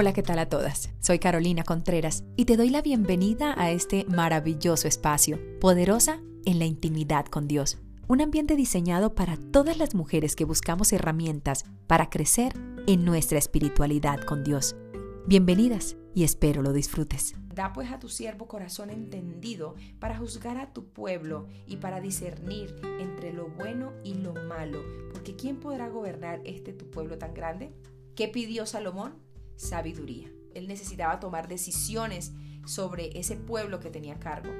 Hola, ¿qué tal a todas? Soy Carolina Contreras y te doy la bienvenida a este maravilloso espacio, poderosa en la intimidad con Dios. Un ambiente diseñado para todas las mujeres que buscamos herramientas para crecer en nuestra espiritualidad con Dios. Bienvenidas y espero lo disfrutes. Da pues a tu siervo corazón entendido para juzgar a tu pueblo y para discernir entre lo bueno y lo malo, porque ¿quién podrá gobernar este tu pueblo tan grande? ¿Qué pidió Salomón? Sabiduría. Él necesitaba tomar decisiones sobre ese pueblo que tenía cargo.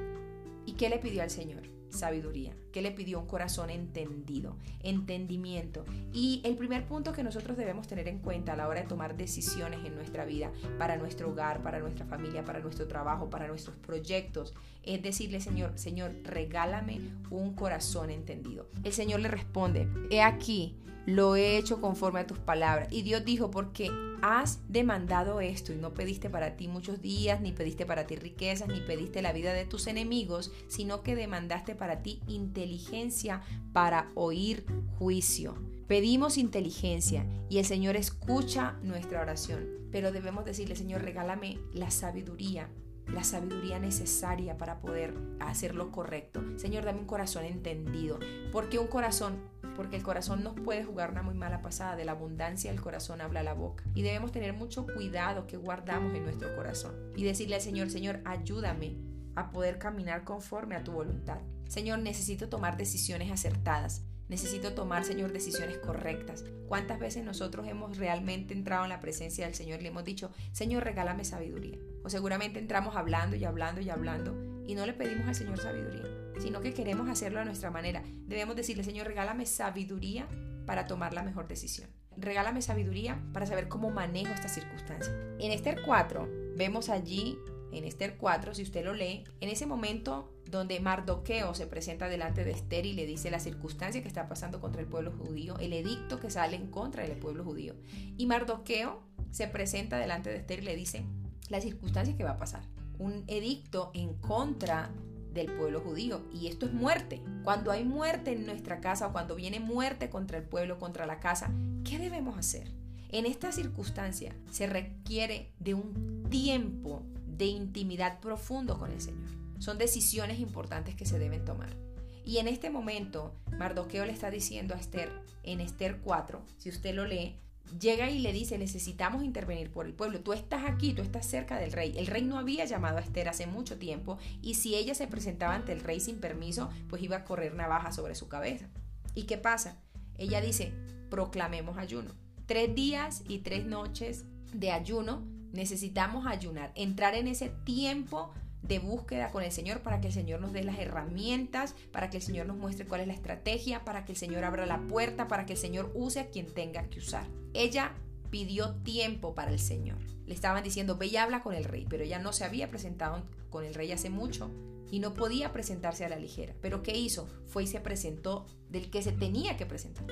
¿Y qué le pidió al Señor? sabiduría, que le pidió un corazón entendido, entendimiento. Y el primer punto que nosotros debemos tener en cuenta a la hora de tomar decisiones en nuestra vida, para nuestro hogar, para nuestra familia, para nuestro trabajo, para nuestros proyectos, es decirle, Señor, Señor, regálame un corazón entendido. El Señor le responde, he aquí, lo he hecho conforme a tus palabras. Y Dios dijo, porque has demandado esto y no pediste para ti muchos días, ni pediste para ti riquezas, ni pediste la vida de tus enemigos, sino que demandaste para ti inteligencia para oír juicio. Pedimos inteligencia y el Señor escucha nuestra oración, pero debemos decirle, Señor, regálame la sabiduría la sabiduría necesaria para poder hacer lo correcto. Señor, dame un corazón entendido. porque un corazón? Porque el corazón nos puede jugar una muy mala pasada. De la abundancia el corazón habla la boca. Y debemos tener mucho cuidado que guardamos en nuestro corazón. Y decirle al Señor, Señor, ayúdame a poder caminar conforme a tu voluntad. Señor, necesito tomar decisiones acertadas. Necesito tomar, Señor, decisiones correctas. ¿Cuántas veces nosotros hemos realmente entrado en la presencia del Señor y le hemos dicho, Señor, regálame sabiduría? O seguramente entramos hablando y hablando y hablando y no le pedimos al Señor sabiduría, sino que queremos hacerlo a nuestra manera. Debemos decirle, Señor, regálame sabiduría para tomar la mejor decisión. Regálame sabiduría para saber cómo manejo esta circunstancia. En Esther 4 vemos allí, en Esther 4, si usted lo lee, en ese momento donde Mardoqueo se presenta delante de Esther y le dice la circunstancia que está pasando contra el pueblo judío, el edicto que sale en contra del pueblo judío. Y Mardoqueo se presenta delante de Esther y le dice la circunstancia que va a pasar. Un edicto en contra del pueblo judío. Y esto es muerte. Cuando hay muerte en nuestra casa o cuando viene muerte contra el pueblo, contra la casa, ¿qué debemos hacer? En esta circunstancia se requiere de un tiempo de intimidad profundo con el Señor. Son decisiones importantes que se deben tomar. Y en este momento, Mardoqueo le está diciendo a Esther, en Esther 4, si usted lo lee, llega y le dice, necesitamos intervenir por el pueblo. Tú estás aquí, tú estás cerca del rey. El rey no había llamado a Esther hace mucho tiempo y si ella se presentaba ante el rey sin permiso, pues iba a correr navaja sobre su cabeza. ¿Y qué pasa? Ella dice, proclamemos ayuno. Tres días y tres noches de ayuno, necesitamos ayunar, entrar en ese tiempo de búsqueda con el Señor para que el Señor nos dé las herramientas, para que el Señor nos muestre cuál es la estrategia, para que el Señor abra la puerta, para que el Señor use a quien tenga que usar. Ella pidió tiempo para el Señor. Le estaban diciendo, ve y habla con el rey, pero ella no se había presentado con el rey hace mucho y no podía presentarse a la ligera. Pero ¿qué hizo? Fue y se presentó del que se tenía que presentar.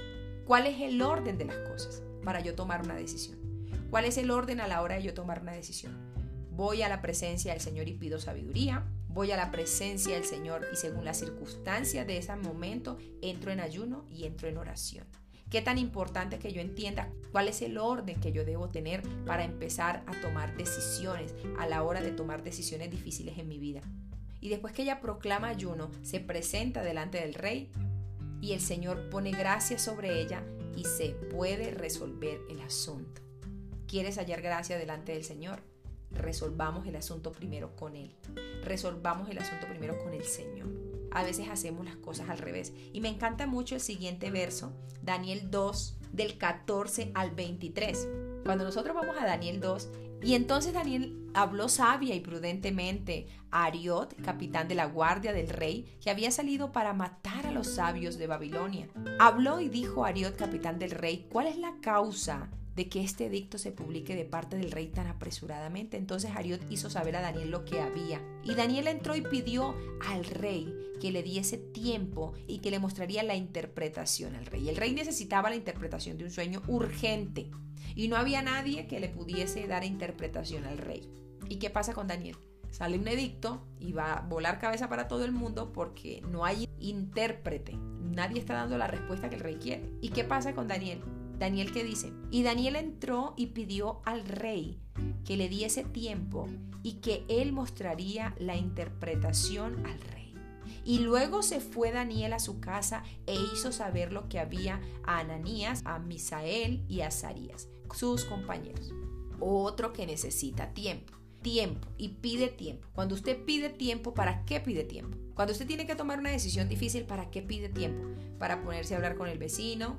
¿Cuál es el orden de las cosas para yo tomar una decisión? ¿Cuál es el orden a la hora de yo tomar una decisión? Voy a la presencia del Señor y pido sabiduría, voy a la presencia del Señor y según las circunstancias de ese momento entro en ayuno y entro en oración. Qué tan importante que yo entienda cuál es el orden que yo debo tener para empezar a tomar decisiones a la hora de tomar decisiones difíciles en mi vida. Y después que ella proclama ayuno, se presenta delante del rey y el Señor pone gracia sobre ella y se puede resolver el asunto. ¿Quieres hallar gracia delante del Señor? Resolvamos el asunto primero con Él. Resolvamos el asunto primero con el Señor. A veces hacemos las cosas al revés. Y me encanta mucho el siguiente verso, Daniel 2, del 14 al 23. Cuando nosotros vamos a Daniel 2, y entonces Daniel habló sabia y prudentemente a Ariot, capitán de la guardia del rey, que había salido para matar a los sabios de Babilonia. Habló y dijo a Ariot, capitán del rey, ¿cuál es la causa de que este edicto se publique de parte del rey tan apresuradamente. Entonces Ariot hizo saber a Daniel lo que había. Y Daniel entró y pidió al rey que le diese tiempo y que le mostraría la interpretación al rey. El rey necesitaba la interpretación de un sueño urgente y no había nadie que le pudiese dar interpretación al rey. ¿Y qué pasa con Daniel? Sale un edicto y va a volar cabeza para todo el mundo porque no hay intérprete. Nadie está dando la respuesta que el rey quiere. ¿Y qué pasa con Daniel? Daniel qué dice, y Daniel entró y pidió al rey que le diese tiempo y que él mostraría la interpretación al rey. Y luego se fue Daniel a su casa e hizo saber lo que había a Ananías, a Misael y a Azarías, sus compañeros. Otro que necesita tiempo tiempo y pide tiempo. Cuando usted pide tiempo, ¿para qué pide tiempo? Cuando usted tiene que tomar una decisión difícil, ¿para qué pide tiempo? Para ponerse a hablar con el vecino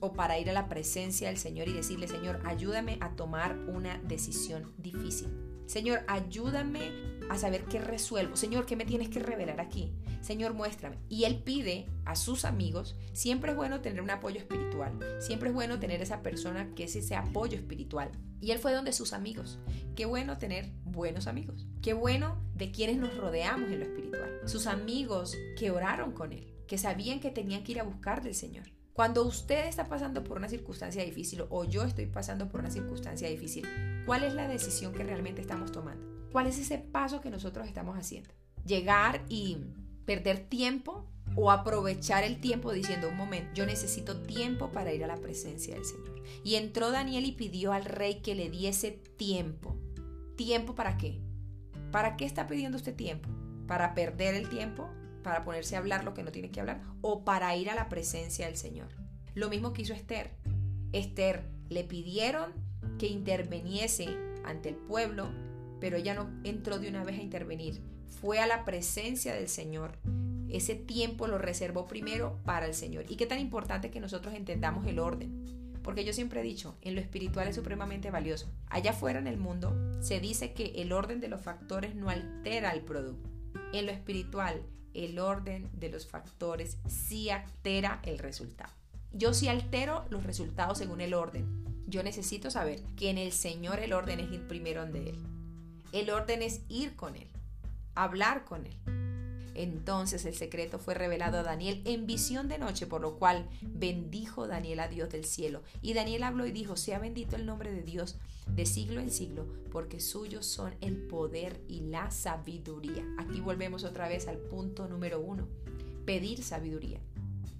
o para ir a la presencia del Señor y decirle, Señor, ayúdame a tomar una decisión difícil. Señor, ayúdame a saber qué resuelvo. Señor, ¿qué me tienes que revelar aquí? Señor, muéstrame. Y él pide a sus amigos, siempre es bueno tener un apoyo espiritual, siempre es bueno tener esa persona que es ese apoyo espiritual. Y él fue donde sus amigos. Qué bueno tener buenos amigos. Qué bueno de quienes nos rodeamos en lo espiritual. Sus amigos que oraron con él, que sabían que tenían que ir a buscar del Señor. Cuando usted está pasando por una circunstancia difícil o yo estoy pasando por una circunstancia difícil, ¿cuál es la decisión que realmente estamos tomando? ¿Cuál es ese paso que nosotros estamos haciendo? Llegar y perder tiempo o aprovechar el tiempo diciendo, un momento, yo necesito tiempo para ir a la presencia del Señor. Y entró Daniel y pidió al rey que le diese tiempo. ¿Tiempo para qué? ¿Para qué está pidiendo usted tiempo? ¿Para perder el tiempo? ¿Para ponerse a hablar lo que no tiene que hablar? ¿O para ir a la presencia del Señor? Lo mismo que hizo Esther. Esther le pidieron que interveniese ante el pueblo, pero ella no entró de una vez a intervenir. Fue a la presencia del Señor ese tiempo lo reservó primero para el Señor. Y qué tan importante que nosotros entendamos el orden. Porque yo siempre he dicho, en lo espiritual es supremamente valioso. Allá afuera en el mundo se dice que el orden de los factores no altera el producto. En lo espiritual, el orden de los factores sí altera el resultado. Yo sí altero los resultados según el orden. Yo necesito saber que en el Señor el orden es ir primero donde Él. El orden es ir con Él, hablar con Él. Entonces el secreto fue revelado a Daniel en visión de noche, por lo cual bendijo Daniel a Dios del cielo. Y Daniel habló y dijo, sea bendito el nombre de Dios de siglo en siglo, porque suyos son el poder y la sabiduría. Aquí volvemos otra vez al punto número uno, pedir sabiduría.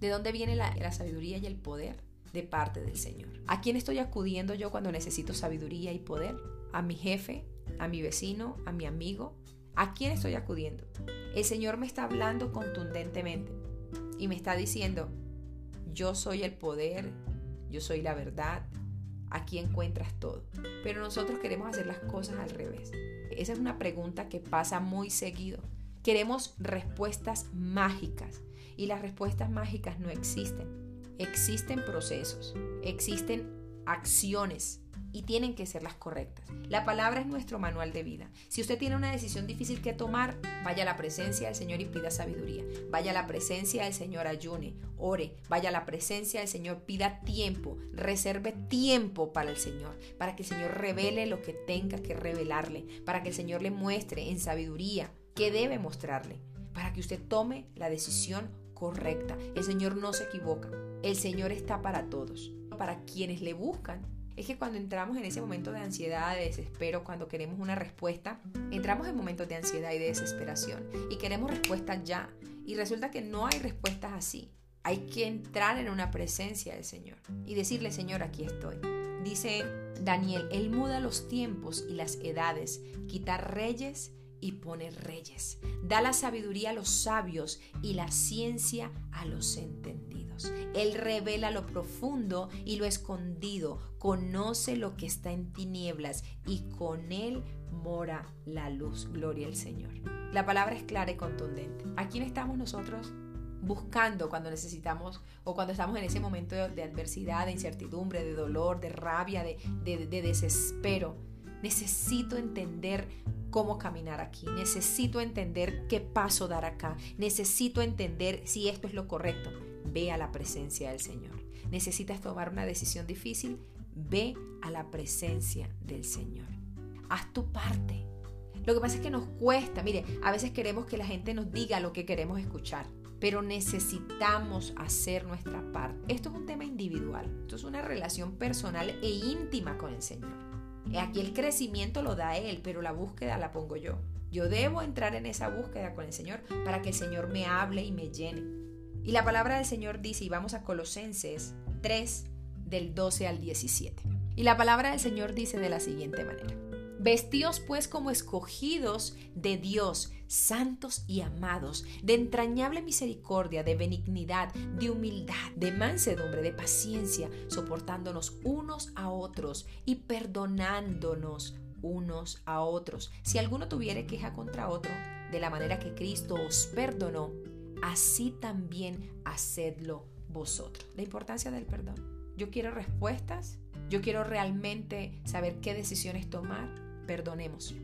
¿De dónde viene la, sabiduría y el poder? De parte del Señor. ¿A quién estoy acudiendo yo cuando necesito sabiduría y poder? ¿A mi jefe? ¿A mi vecino? ¿A mi amigo? ¿A quién estoy acudiendo? El Señor me está hablando contundentemente y me está diciendo, yo soy el poder, yo soy la verdad, aquí encuentras todo. Pero nosotros queremos hacer las cosas al revés. Esa es una pregunta que pasa muy seguido. Queremos respuestas mágicas y las respuestas mágicas no existen. Existen procesos, existen acciones y tienen que ser las correctas. La palabra es nuestro manual de vida. Si usted tiene una decisión difícil que tomar, vaya a la presencia del Señor y pida sabiduría. Vaya a la presencia del Señor, ayune, ore. Vaya a la presencia del Señor, pida tiempo, reserve tiempo para el Señor, para que el Señor revele lo que tenga que revelarle, para que el Señor le muestre en sabiduría qué debe mostrarle, para que usted tome la decisión correcta. El Señor no se equivoca. El Señor está para todos, para quienes le buscan es que cuando entramos en ese momento de ansiedad, de desespero, cuando queremos una respuesta, entramos en momentos de ansiedad y de desesperación y queremos respuestas ya. Y resulta que no hay respuestas así. Hay que entrar en una presencia del Señor y decirle, Señor, aquí estoy. Dice Daniel, Él muda los tiempos y las edades, quita reyes y pone reyes. Da la sabiduría a los sabios y la ciencia a los entendidos. Él revela lo profundo y lo escondido, conoce lo que está en tinieblas y con él mora la luz. Gloria al Señor. La palabra es clara y contundente. ¿A quién estamos nosotros buscando cuando necesitamos o cuando estamos en ese momento de, adversidad, de incertidumbre, de dolor, de rabia, de, de desespero? Necesito entender cómo caminar aquí, necesito entender qué paso dar acá, necesito entender si esto es lo correcto. Ve a la presencia del Señor. Necesitas tomar una decisión difícil, ve a la presencia del Señor. Haz tu parte. Lo que pasa es que nos cuesta, mire, a veces queremos que la gente nos diga lo que queremos escuchar, pero necesitamos hacer nuestra parte. Esto es un tema individual, esto es una relación personal e íntima con el Señor. Aquí el crecimiento lo da Él, pero la búsqueda la pongo yo. Yo debo entrar en esa búsqueda con el Señor para que el Señor me hable y me llene. Y la palabra del Señor dice, y vamos a Colosenses 3, del 12 al 17. Y la palabra del Señor dice de la siguiente manera. Vestíos pues como escogidos de Dios, santos y amados, de entrañable misericordia, de benignidad, de humildad, de mansedumbre, de paciencia, soportándonos unos a otros y perdonándonos unos a otros. Si alguno tuviere queja contra otro, de la manera que Cristo os perdonó, así también hacedlo vosotros. La importancia del perdón. Yo quiero respuestas, yo quiero realmente saber qué decisiones tomar perdonemos.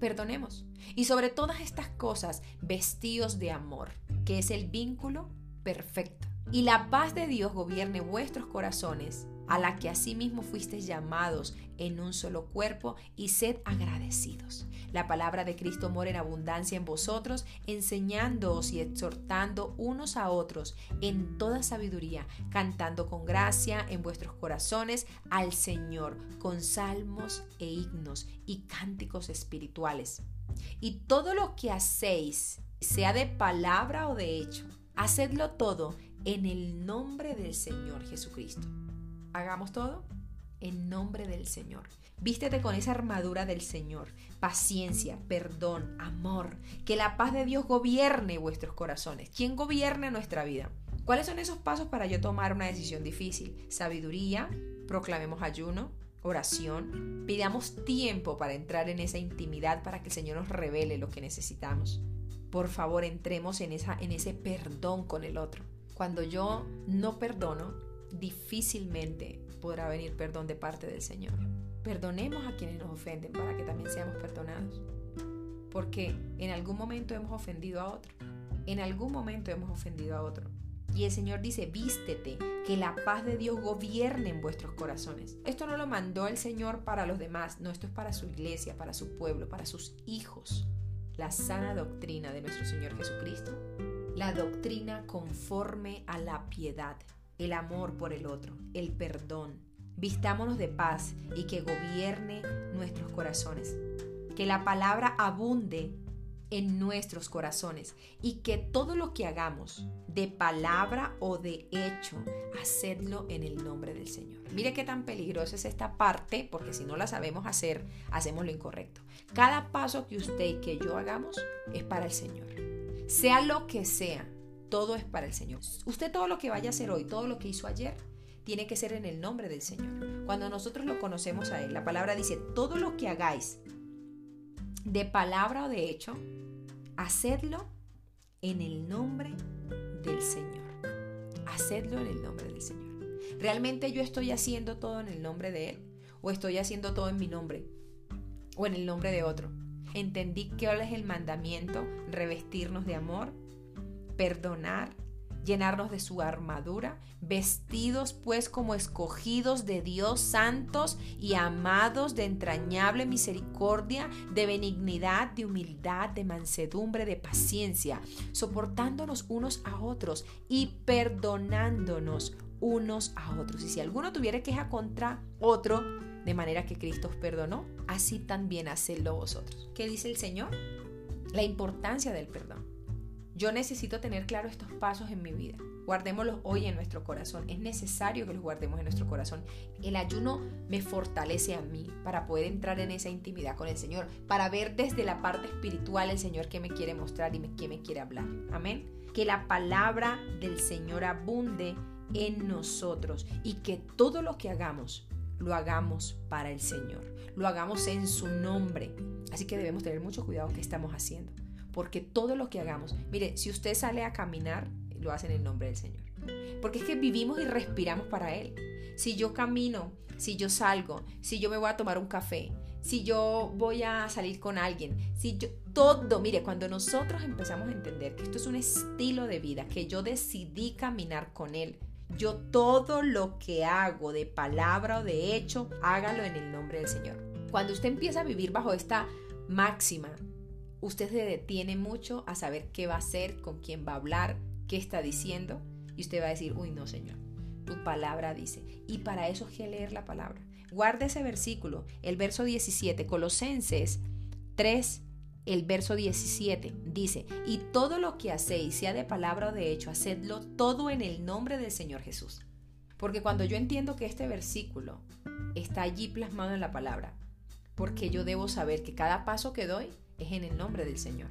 Perdonemos. Y sobre todas estas cosas, vestidos de amor, que es el vínculo perfecto. Y la paz de Dios gobierne vuestros corazones, a la que asimismo fuisteis llamados en un solo cuerpo, y sed agradecidos. La palabra de Cristo mora en abundancia en vosotros, enseñándoos y exhortando unos a otros en toda sabiduría, cantando con gracia en vuestros corazones al Señor, con salmos e himnos y cánticos espirituales. Y todo lo que hacéis, sea de palabra o de hecho, hacedlo todo en el nombre del Señor Jesucristo. ¿Hagamos todo? En nombre del Señor. Vístete con esa armadura del Señor. Paciencia, perdón, amor. Que la paz de Dios gobierne vuestros corazones. ¿Quién gobierna nuestra vida? ¿Cuáles son esos pasos para yo tomar una decisión difícil? Sabiduría, proclamemos ayuno, oración, pidamos tiempo para entrar en esa intimidad para que el Señor nos revele lo que necesitamos. Por favor, entremos en, esa, en ese perdón con el otro. Cuando yo no perdono, difícilmente podrá venir perdón de parte del Señor. Perdonemos a quienes nos ofenden para que también seamos perdonados. Porque en algún momento hemos ofendido a otro. En algún momento hemos ofendido a otro. Y el Señor dice, vístete, que la paz de Dios gobierne en vuestros corazones. Esto no lo mandó el Señor para los demás, no, esto es para su iglesia, para su pueblo, para sus hijos. La sana doctrina de nuestro Señor Jesucristo. La doctrina conforme a la piedad el amor por el otro, el perdón. Vistámonos de paz y que gobierne nuestros corazones. Que la palabra abunde en nuestros corazones y que todo lo que hagamos, de palabra o de hecho, hacedlo en el nombre del Señor. Mire qué tan peligrosa es esta parte, porque si no la sabemos hacer, hacemos lo incorrecto. Cada paso que usted y que yo hagamos es para el Señor. Sea lo que sea, todo es para el Señor. Usted todo lo que vaya a hacer hoy, todo lo que hizo ayer, tiene que ser en el nombre del Señor. Cuando nosotros lo conocemos a Él, la palabra dice, todo lo que hagáis, de palabra o de hecho, hacedlo en el nombre del Señor. Hacedlo en el nombre del Señor. ¿Realmente yo estoy haciendo todo en el nombre de Él? ¿O estoy haciendo todo en mi nombre? ¿O en el nombre de otro? Entendí que ahora es el mandamiento, revestirnos de amor, perdonar, llenarnos de su armadura, vestidos pues como escogidos de Dios, santos y amados de entrañable misericordia, de benignidad, de humildad, de mansedumbre, de paciencia, soportándonos unos a otros y perdonándonos unos a otros. Y si alguno tuviera queja contra otro, de manera que Cristo os perdonó, así también hacedlo vosotros. ¿Qué dice el Señor? La importancia del perdón. Yo necesito tener claro estos pasos en mi vida. Guardémoslos hoy en nuestro corazón. Es necesario que los guardemos en nuestro corazón. El ayuno me fortalece a mí para poder entrar en esa intimidad con el Señor, para ver desde la parte espiritual el Señor que me quiere mostrar y que me quiere hablar. Amén. Que la palabra del Señor abunde en nosotros y que todo lo que hagamos lo hagamos para el Señor. Lo hagamos en su nombre. Así que debemos tener mucho cuidado que estamos haciendo porque todo lo que hagamos, mire, si usted sale a caminar, lo hace en el nombre del Señor. Porque es que vivimos y respiramos para Él. Si yo camino, si yo salgo, si yo me voy a tomar un café, si yo voy a salir con alguien, si yo todo, mire, cuando nosotros empezamos a entender que esto es un estilo de vida, que yo decidí caminar con él, yo todo lo que hago de palabra o de hecho, hágalo en el nombre del Señor. Cuando usted empieza a vivir bajo esta máxima usted se detiene mucho a saber qué va a hacer, con quién va a hablar, qué está diciendo, y usted va a decir, uy, no, Señor, tu palabra dice. Y para eso es que leer la palabra. Guarda ese versículo, el verso 17, Colosenses 3, el verso 17 dice, y todo lo que hacéis, sea de palabra o de hecho, hacedlo todo en el nombre del Señor Jesús. Porque cuando yo entiendo que este versículo está allí plasmado en la palabra, porque yo debo saber que cada paso que doy es en el nombre del Señor.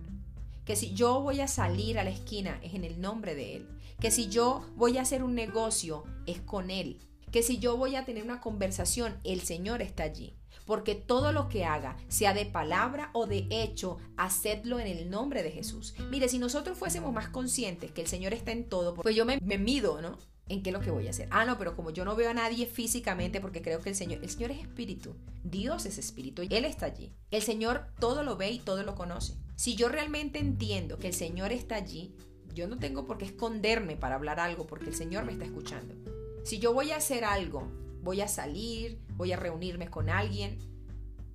Que si yo voy a salir a la esquina es en el nombre de Él. Que si yo voy a hacer un negocio es con Él. Que si yo voy a tener una conversación, el Señor está allí. Porque todo lo que haga, sea de palabra o de hecho, hacedlo en el nombre de Jesús. Mire, si nosotros fuésemos más conscientes que el Señor está en todo, pues yo me, me mido, ¿no? ¿En qué es lo que voy a hacer? Ah, no, pero como yo no veo a nadie físicamente porque creo que el Señor, el Señor es espíritu, Dios es espíritu, Él está allí. El Señor todo lo ve y todo lo conoce. Si yo realmente entiendo que el Señor está allí, yo no tengo por qué esconderme para hablar algo porque el Señor me está escuchando. Si yo voy a hacer algo, voy a salir, voy a reunirme con alguien,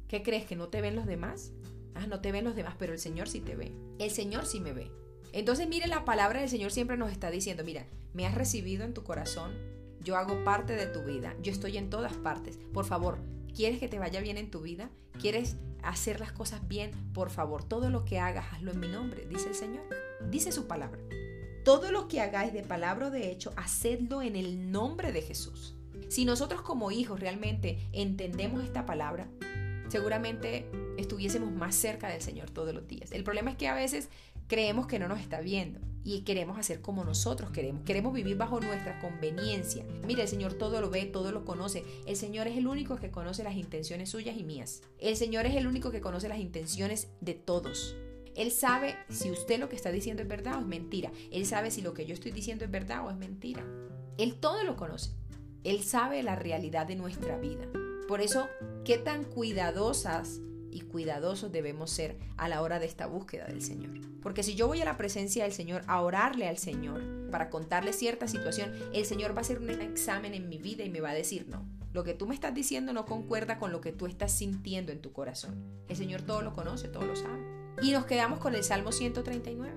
¿qué crees que no te ven los demás? Ah, no te ven los demás, pero el Señor sí te ve. El Señor sí me ve. Entonces, mire, la palabra del Señor siempre nos está diciendo, mira, me has recibido en tu corazón, yo hago parte de tu vida, yo estoy en todas partes. Por favor, ¿quieres que te vaya bien en tu vida? ¿Quieres hacer las cosas bien? Por favor, todo lo que hagas, hazlo en mi nombre, dice el Señor. Dice su palabra. Todo lo que hagáis de palabra o de hecho, hacedlo en el nombre de Jesús. Si nosotros como hijos realmente entendemos esta palabra, seguramente estuviésemos más cerca del Señor todos los días. El problema es que a veces creemos que no nos está viendo y queremos hacer como nosotros queremos. Queremos vivir bajo nuestra conveniencia. Mira, el Señor todo lo ve, todo lo conoce. El Señor es el único que conoce las intenciones suyas y mías. El Señor es el único que conoce las intenciones de todos. Él sabe si usted lo que está diciendo es verdad o es mentira. Él sabe si lo que yo estoy diciendo es verdad o es mentira. Él todo lo conoce. Él sabe la realidad de nuestra vida. Por eso, qué tan cuidadosas y cuidadosos debemos ser a la hora de esta búsqueda del Señor. Porque si yo voy a la presencia del Señor a orarle al Señor para contarle cierta situación, el Señor va a hacer un examen en mi vida y me va a decir, no, lo que tú me estás diciendo no concuerda con lo que tú estás sintiendo en tu corazón. El Señor todo lo conoce, todo lo sabe. Y nos quedamos con el Salmo 139.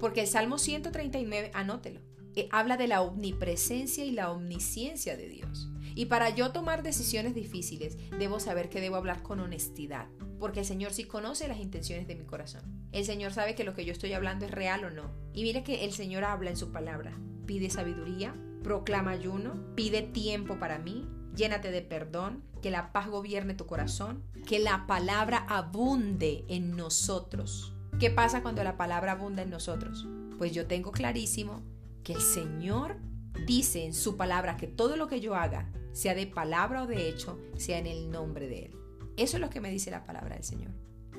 Porque el Salmo 139, anótelo, eh, habla de la omnipresencia y la omnisciencia de Dios. Y para yo tomar decisiones difíciles, debo saber que debo hablar con honestidad, porque el Señor sí conoce las intenciones de mi corazón. El Señor sabe que lo que yo estoy hablando es real o no. Y mire que el Señor habla en su palabra. Pide sabiduría, proclama ayuno, pide tiempo para mí, llénate de perdón, que la paz gobierne tu corazón, que la palabra abunde en nosotros. ¿Qué pasa cuando la palabra abunda en nosotros? Pues yo tengo clarísimo que el Señor dice en su palabra que todo lo que yo haga sea de palabra o de hecho, sea en el nombre de Él. Eso es lo que me dice la palabra del Señor.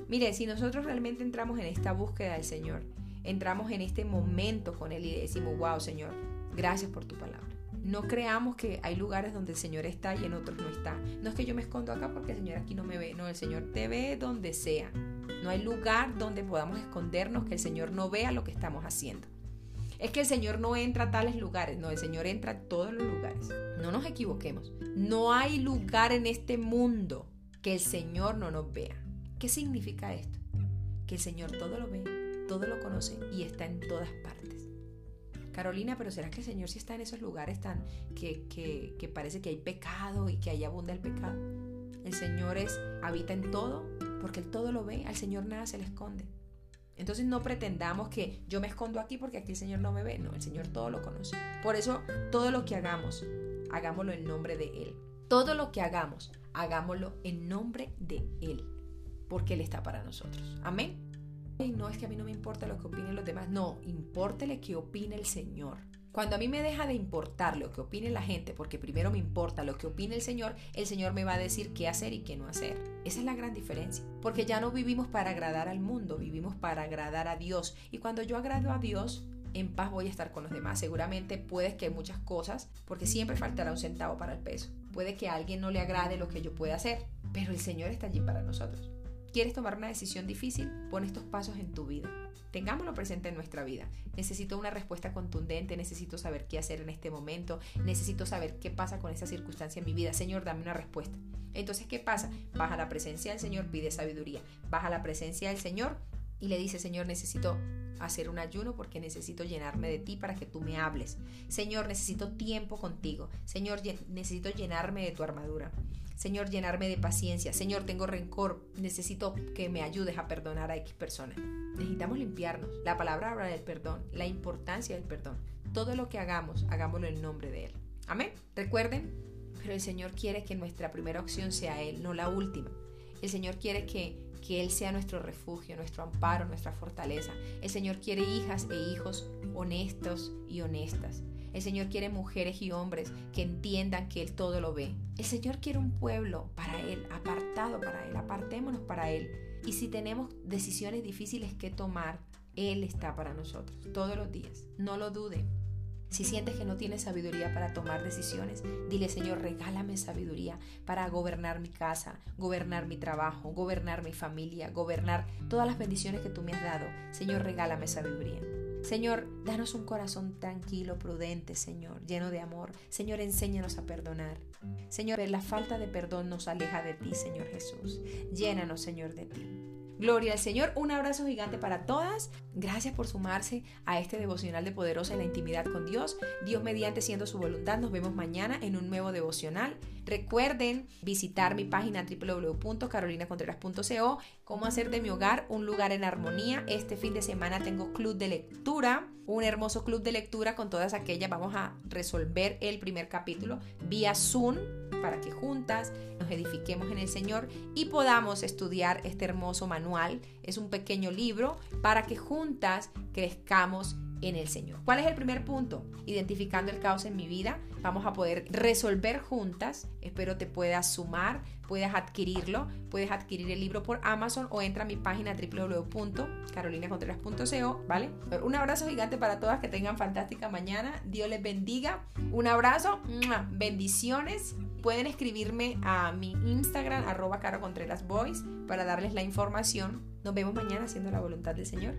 Mire, si nosotros realmente entramos en esta búsqueda del Señor, entramos en este momento con Él y decimos, wow, Señor, gracias por tu palabra. No creamos que hay lugares donde el Señor está y en otros no está. No es que yo me escondo acá porque el Señor aquí no me ve. No, el Señor te ve donde sea. No hay lugar donde podamos escondernos que el Señor no vea lo que estamos haciendo. Es que el Señor no entra a tales lugares, no, el Señor entra a todos los lugares. No nos equivoquemos. No hay lugar en este mundo que el Señor no nos vea. ¿Qué significa esto? Que el Señor todo lo ve, todo lo conoce y está en todas partes. Carolina, pero ¿será que el Señor sí está en esos lugares tan que, que, que parece que hay pecado y que ahí abunda el pecado? El Señor es, habita en todo porque Él todo lo ve, al Señor nada se le esconde. Entonces no pretendamos que yo me escondo aquí porque aquí el Señor no me ve. No, el Señor todo lo conoce. Por eso todo lo que hagamos, hagámoslo en nombre de Él. Todo lo que hagamos, hagámoslo en nombre de Él. Porque Él está para nosotros. Amén. Y no es que a mí no me importa lo que opinen los demás. No, importele que opine el Señor. Cuando a mí me deja de importar lo que opine la gente, porque primero me importa lo que opine el Señor, el Señor me va a decir qué hacer y qué no hacer. Esa es la gran diferencia, porque ya no vivimos para agradar al mundo, vivimos para agradar a Dios. Y cuando yo agrado a Dios, en paz voy a estar con los demás. Seguramente puedes que muchas cosas, porque siempre faltará un centavo para el peso. Puede que a alguien no le agrade lo que yo pueda hacer, pero el Señor está allí para nosotros. ¿Quieres tomar una decisión difícil? Pon estos pasos en tu vida. Tengámoslo presente en nuestra vida. Necesito una respuesta contundente, necesito saber qué hacer en este momento, necesito saber qué pasa con esa circunstancia en mi vida. Señor, dame una respuesta. Entonces, ¿qué pasa? Baja la presencia del Señor, pide sabiduría. Baja la presencia del Señor y le dice, Señor, necesito hacer un ayuno porque necesito llenarme de ti para que tú me hables. Señor, necesito tiempo contigo. Señor, necesito llenarme de tu armadura. Señor, llenarme de paciencia. Señor, tengo rencor. Necesito que me ayudes a perdonar a X personas. Necesitamos limpiarnos. La palabra habla del perdón, la importancia del perdón. Todo lo que hagamos, hagámoslo en nombre de Él. Amén. Recuerden, pero el Señor quiere que nuestra primera opción sea Él, no la última. El Señor quiere que, que Él sea nuestro refugio, nuestro amparo, nuestra fortaleza. El Señor quiere hijas e hijos honestos y honestas. El Señor quiere mujeres y hombres que entiendan que Él todo lo ve. El Señor quiere un pueblo para Él, apartado para Él, apartémonos para Él. Y si tenemos decisiones difíciles que tomar, Él está para nosotros todos los días. No lo dude. Si sientes que no tienes sabiduría para tomar decisiones, dile Señor, regálame sabiduría para gobernar mi casa, gobernar mi trabajo, gobernar mi familia, gobernar todas las bendiciones que tú me has dado. Señor, regálame sabiduría. Señor, danos un corazón tranquilo, prudente, Señor, lleno de amor. Señor, enséñanos a perdonar. Señor, la falta de perdón nos aleja de ti, Señor Jesús. Llénanos, Señor, de ti. Gloria al Señor. Un abrazo gigante para todas. Gracias por sumarse a este devocional de Poderosa en la intimidad con Dios. Dios mediante siendo su voluntad. Nos vemos mañana en un nuevo devocional. Recuerden visitar mi página www.carolinacontreras.co. Cómo hacer de mi hogar un lugar en armonía. Este fin de semana tengo club de lectura. Un hermoso club de lectura con todas aquellas. Vamos a resolver el primer capítulo vía Zoom para que juntas nos edifiquemos en el Señor y podamos estudiar este hermoso manual. Es un pequeño libro para que juntas crezcamos en el Señor. ¿Cuál es el primer punto? Identificando el caos en mi vida. Vamos a poder resolver juntas. Espero te puedas sumar, puedas adquirirlo. Puedes adquirir el libro por Amazon o entra a mi página www.carolinacontreras.co, ¿vale? Un abrazo gigante para todas, que tengan fantástica mañana. Dios les bendiga. Un abrazo. Bendiciones. Pueden escribirme a mi Instagram, arroba Caro Contreras Boys, para darles la información. Nos vemos mañana haciendo la voluntad del Señor.